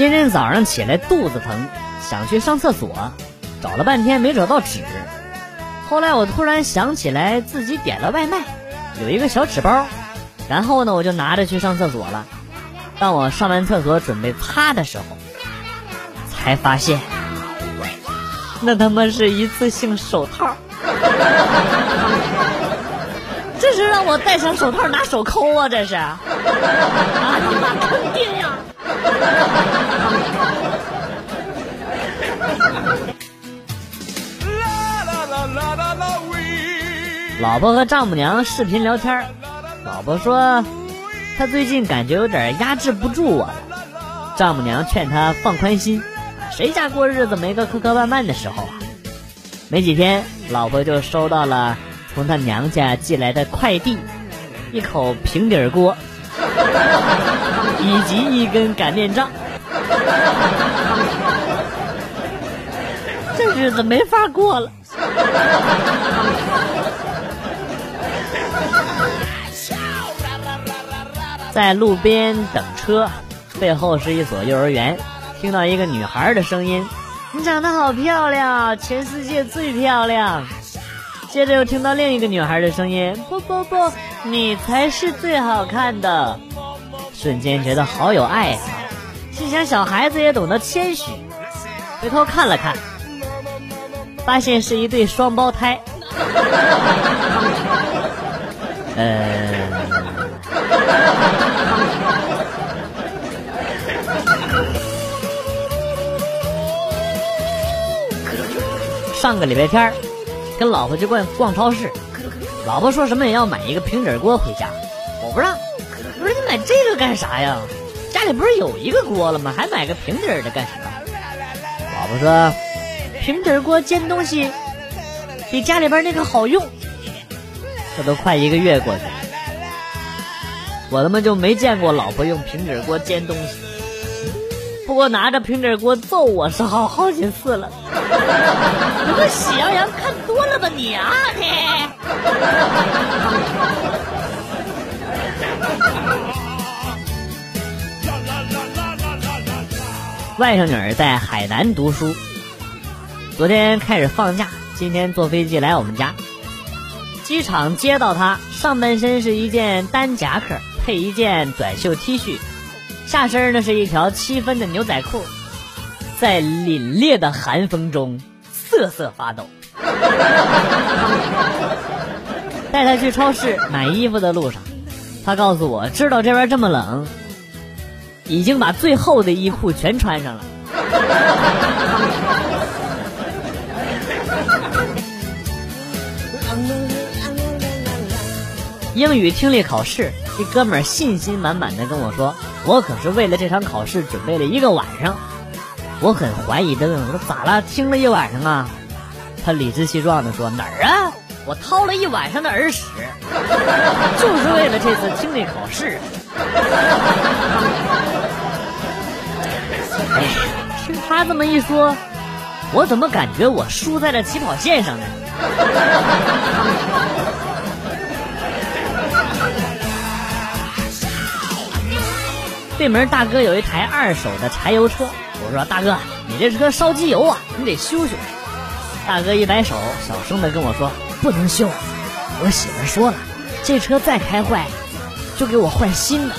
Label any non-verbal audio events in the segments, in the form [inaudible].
今天早上起来肚子疼，想去上厕所，找了半天没找到纸。后来我突然想起来自己点了外卖，有一个小纸包，然后呢我就拿着去上厕所了。当我上完厕所准备擦的时候，才发现那他妈是一次性手套。这是让我戴上手套拿手抠啊！这是啊，你妈坑爹呀！[laughs] 老婆和丈母娘视频聊天，老婆说她最近感觉有点压制不住我了。丈母娘劝她放宽心，谁家过日子没个磕磕绊绊的时候啊？没几天，老婆就收到了从她娘家寄来的快递，一口平底锅，[laughs] 以及一根擀面杖。[laughs] 这日子没法过了。在路边等车，背后是一所幼儿园，听到一个女孩的声音：“你长得好漂亮，全世界最漂亮。”接着又听到另一个女孩的声音：“不不不，你才是最好看的。”瞬间觉得好有爱啊！心想小孩子也懂得谦虚，回头看了看，发现是一对双胞胎。呃。上个礼拜天跟老婆去逛逛超市，老婆说什么也要买一个平底锅回家，我不让。我说你买这个干啥呀？家里不是有一个锅了吗？还买个平底儿的干什么？老婆说，平底锅煎东西比家里边那个好用。这都快一个月过去了。我他妈就没见过老婆用平底锅煎东西，不过拿着平底锅揍我是好好几次了。你个喜羊羊看多了吧你啊你！外甥女儿在海南读书，昨天开始放假，今天坐飞机来我们家。机场接到她，上半身是一件单夹克。配一件短袖 T 恤，下身呢是一条七分的牛仔裤，在凛冽的寒风中瑟瑟发抖。带她去超市买衣服的路上，她告诉我，知道这边这么冷，已经把最厚的衣裤全穿上了。英语听力考试。这哥们儿信心满满的跟我说：“我可是为了这场考试准备了一个晚上。”我很怀疑的问：“我说咋了？听了一晚上啊？”他理直气壮的说：“哪儿啊？我掏了一晚上的耳屎，[laughs] 就是为了这次听力考试。” [laughs] 哎，听他这么一说，我怎么感觉我输在了起跑线上呢？[laughs] 对门大哥有一台二手的柴油车，我说大哥，你这车烧机油啊，你得修修。大哥一摆手，小声的跟我说不能修。我媳妇说了，这车再开坏，就给我换新的。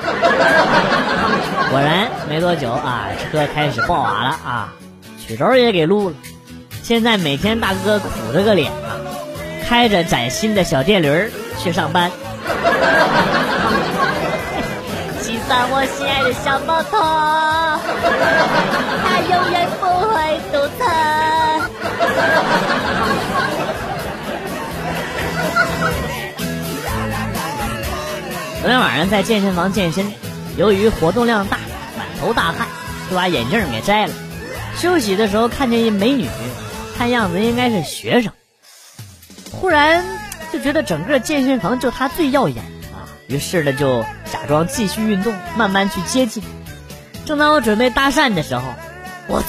[laughs] 果然没多久啊，车开始爆瓦了啊，曲轴也给撸了。现在每天大哥苦着个脸啊，开着崭新的小电驴去上班。[laughs] 当我心爱的小毛头，他永远不会肚疼。昨天晚上在健身房健身，由于活动量大，满头大汗，就把眼镜给摘了。休息的时候看见一美女，看样子应该是学生。忽然就觉得整个健身房就她最耀眼啊。于是呢，就假装继续运动，慢慢去接近。正当我准备搭讪的时候，我！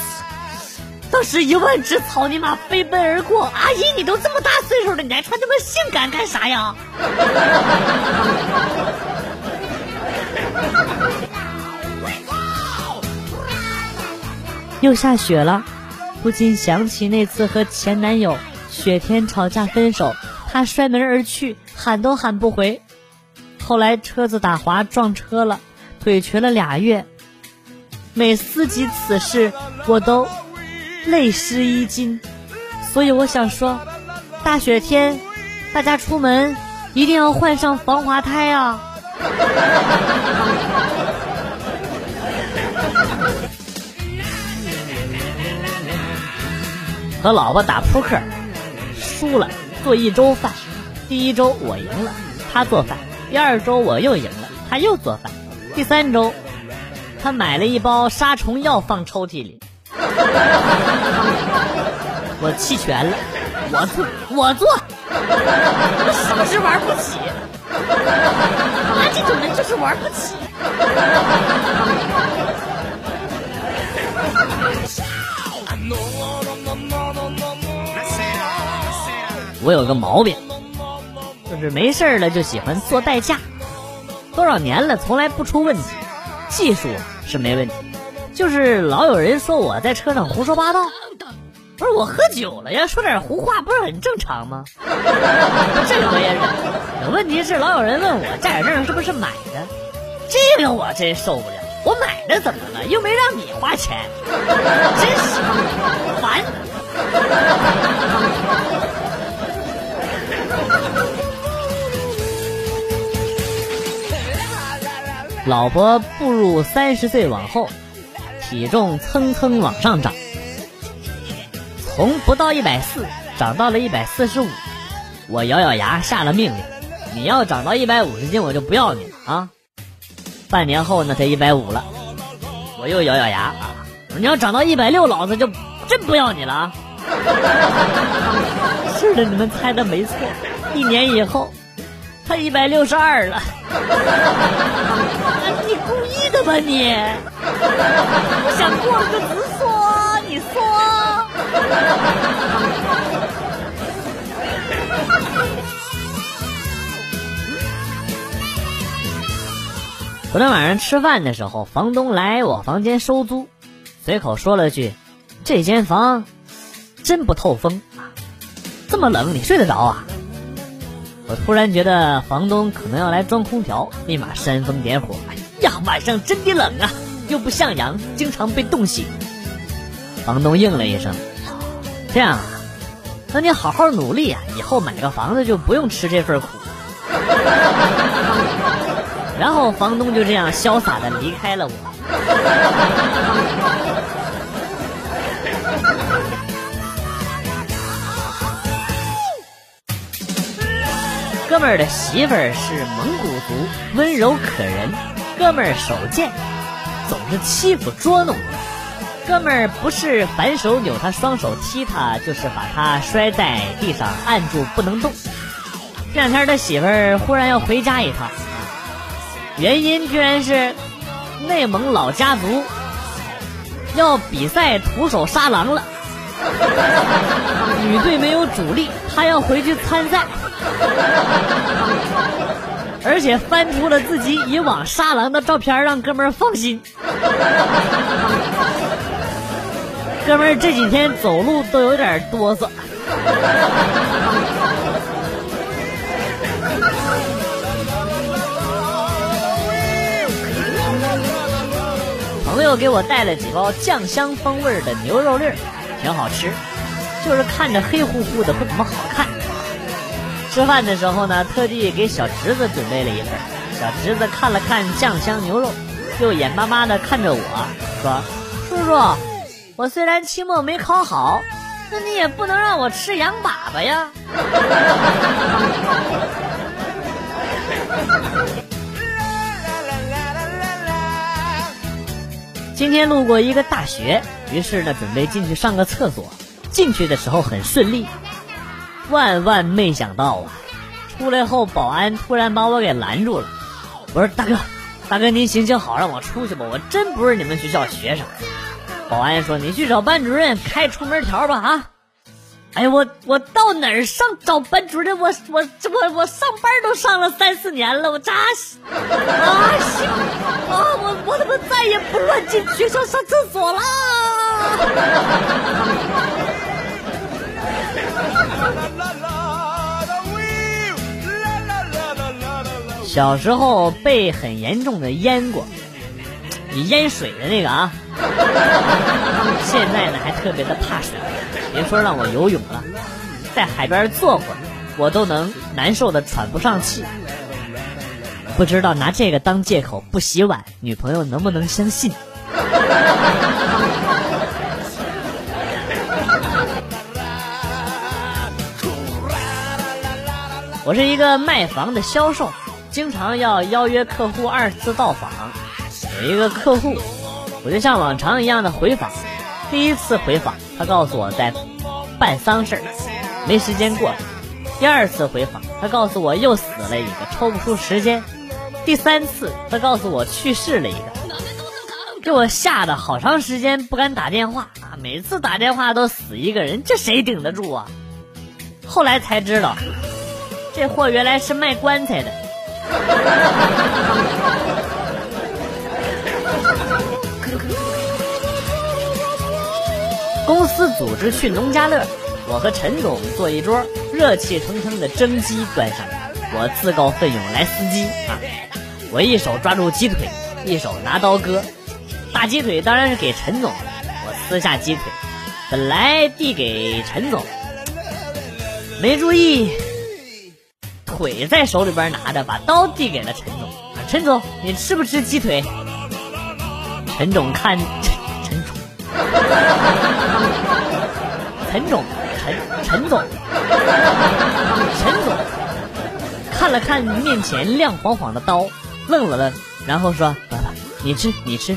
当时一万只草泥马飞奔而过。阿姨，你都这么大岁数了，你还穿这么性感干啥呀？[laughs] 又下雪了，不禁想起那次和前男友雪天吵架分手，他摔门而去，喊都喊不回。后来车子打滑撞车了，腿瘸了俩月。每思及此事，我都泪湿衣襟。所以我想说，大雪天，大家出门一定要换上防滑胎啊！[laughs] 和老婆打扑克，输了做一周饭。第一周我赢了，他做饭；第二周我又赢了，他又做饭；第三周，他买了一包杀虫药放抽屉里。[laughs] 我弃权了，我做，我做，我是不是玩不起？啊，这种人就是玩不起。我有个毛病，就是没事了就喜欢做代驾，多少年了从来不出问题，技术是没问题，就是老有人说我在车上胡说八道。不是我喝酒了呀，说点胡话不是很正常吗？这个我也忍。问题是老有人问我驾驶证是不是买的，这个我真受不了。我买的怎么了？又没让你花钱，真是烦。老婆步入三十岁往后，体重蹭蹭往上涨。从不到一百四涨到了一百四十五，我咬咬牙下了命令：你要长到一百五十斤，我就不要你了啊！半年后呢，才一百五了，我又咬咬牙啊！你要长到一百六，老子就真不要你了啊！[laughs] 是的，你们猜的没错，一年以后，他一百六十二了。你故意的吧你？不想过了就直说，你说。昨天晚上吃饭的时候，房东来我房间收租，随口说了句：“这间房真不透风啊，这么冷你睡得着啊？”我突然觉得房东可能要来装空调，立马煽风点火：“晚上真的冷啊，又不像阳，经常被冻醒。”房东应了一声。这样啊，那你好好努力啊，以后买个房子就不用吃这份苦。[laughs] 然后房东就这样潇洒的离开了我。哥们儿的媳妇儿是蒙古族，温柔可人。哥们儿手贱，总是欺负捉弄。哥们儿不是反手扭他双手踢他，就是把他摔在地上按住不能动。这两天他媳妇儿忽然要回家一趟，原因居然是内蒙老家族要比赛徒手杀狼了，女队没有主力，他要回去参赛，而且翻出了自己以往杀狼的照片，让哥们儿放心。[laughs] 哥们儿这几天走路都有点哆嗦。朋友给我带了几包酱香风味的牛肉粒，挺好吃，就是看着黑乎乎的，不怎么好看。吃饭的时候呢，特地给小侄子准备了一份。小侄子看了看酱香牛肉，又眼巴巴的看着我说：“叔叔。”我虽然期末没考好，那你也不能让我吃羊粑粑呀。今天路过一个大学，于是呢准备进去上个厕所。进去的时候很顺利，万万没想到啊，出来后保安突然把我给拦住了。我说大哥，大哥您行行好，让我出去吧，我真不是你们学校学生。保安说：“你去找班主任开出门条吧！”啊，哎呀，我我到哪儿上找班主任？我我我我上班都上了三四年了，我扎心啊！行啊，我我他妈再也不乱进学校上厕所了。小时候被很严重的淹过，你淹水的那个啊。现在呢还特别的怕水，别说让我游泳了，在海边坐会儿，我都能难受的喘不上气。不知道拿这个当借口不洗碗，女朋友能不能相信？[laughs] 我是一个卖房的销售，经常要邀约客户二次到访。有一个客户。我就像往常一样的回访，第一次回访，他告诉我在办丧事儿，没时间过。第二次回访，他告诉我又死了一个，抽不出时间。第三次，他告诉我去世了一个，给我吓得好长时间不敢打电话啊！每次打电话都死一个人，这谁顶得住啊？后来才知道，这货原来是卖棺材的。[laughs] 公司组织去农家乐，我和陈总坐一桌，热气腾腾的蒸鸡端上。来，我自告奋勇来司机啊！我一手抓住鸡。腿，一手拿刀割，大鸡。腿当然是给陈总，我撕下鸡。腿，本来递给陈总，没注意，腿在手里边拿着，把刀递给了陈总。陈总，你吃不吃鸡腿？陈总看。陈陈总，陈陈总，陈总看了看面前亮晃晃的刀，愣了愣，然后说：“爸爸，你吃，你吃。”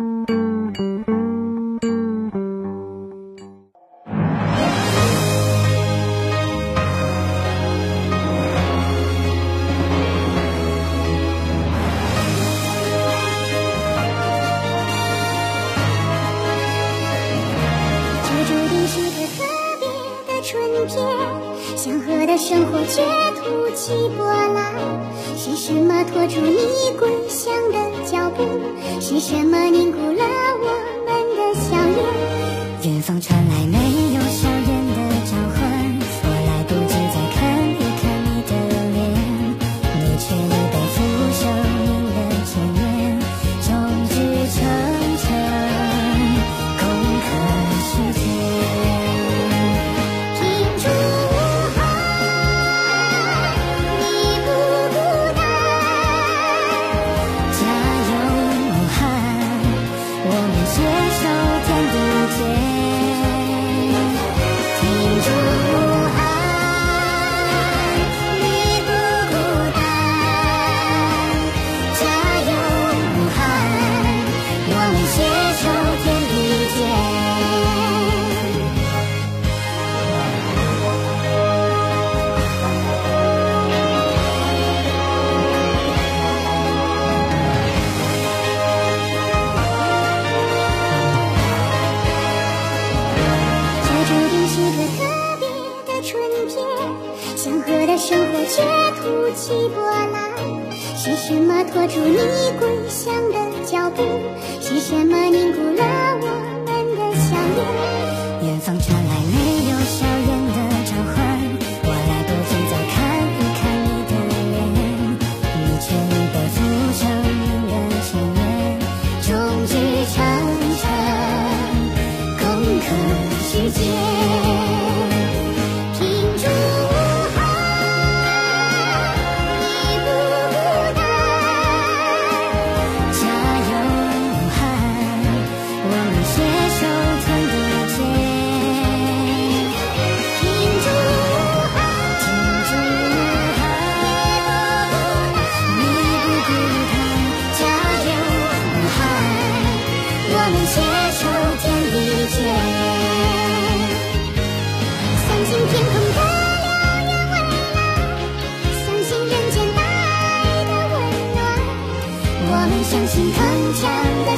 祥和的生活却突起波澜，是什么拖住你归乡的脚步？是什么凝固了我们的笑脸？远方传来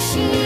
she